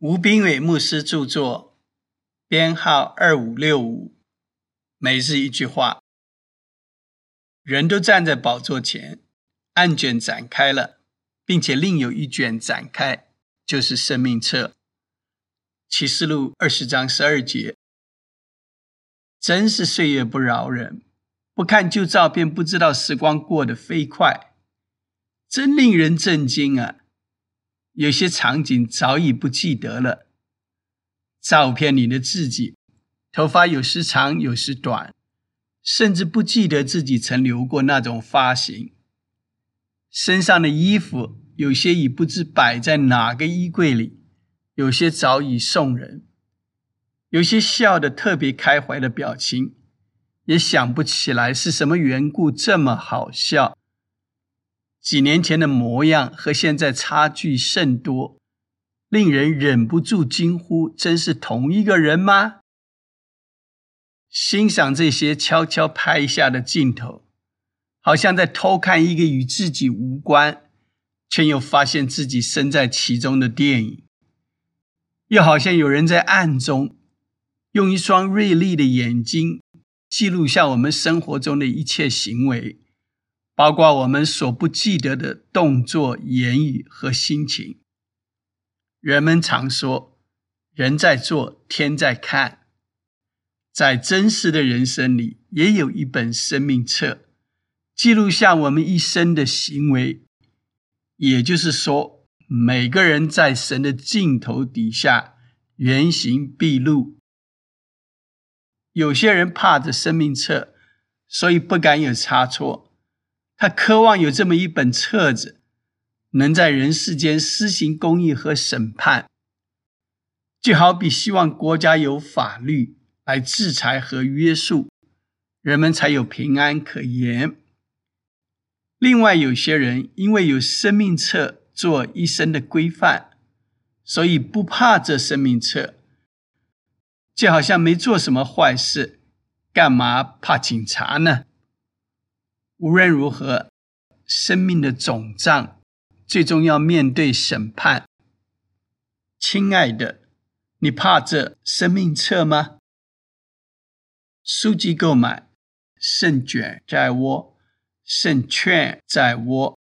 吴斌伟牧师著作，编号二五六五。每日一句话：人都站在宝座前，案卷展开了，并且另有一卷展开，就是生命册。启示录二十章十二节，真是岁月不饶人，不看旧照片不知道时光过得飞快，真令人震惊啊！有些场景早已不记得了。照片里的自己，头发有时长有时短，甚至不记得自己曾留过那种发型。身上的衣服有些已不知摆在哪个衣柜里，有些早已送人。有些笑得特别开怀的表情，也想不起来是什么缘故这么好笑。几年前的模样和现在差距甚多，令人忍不住惊呼：“真是同一个人吗？”欣赏这些悄悄拍下的镜头，好像在偷看一个与自己无关，却又发现自己身在其中的电影；又好像有人在暗中用一双锐利的眼睛记录下我们生活中的一切行为。包括我们所不记得的动作、言语和心情。人们常说：“人在做，天在看。”在真实的人生里，也有一本生命册，记录下我们一生的行为。也就是说，每个人在神的镜头底下，原形毕露。有些人怕着生命册，所以不敢有差错。他渴望有这么一本册子，能在人世间施行公义和审判，就好比希望国家有法律来制裁和约束，人们才有平安可言。另外，有些人因为有生命册做一生的规范，所以不怕这生命册，就好像没做什么坏事，干嘛怕警察呢？无论如何，生命的总账最终要面对审判。亲爱的，你怕这生命册吗？书籍购买，胜卷在握，胜券在握。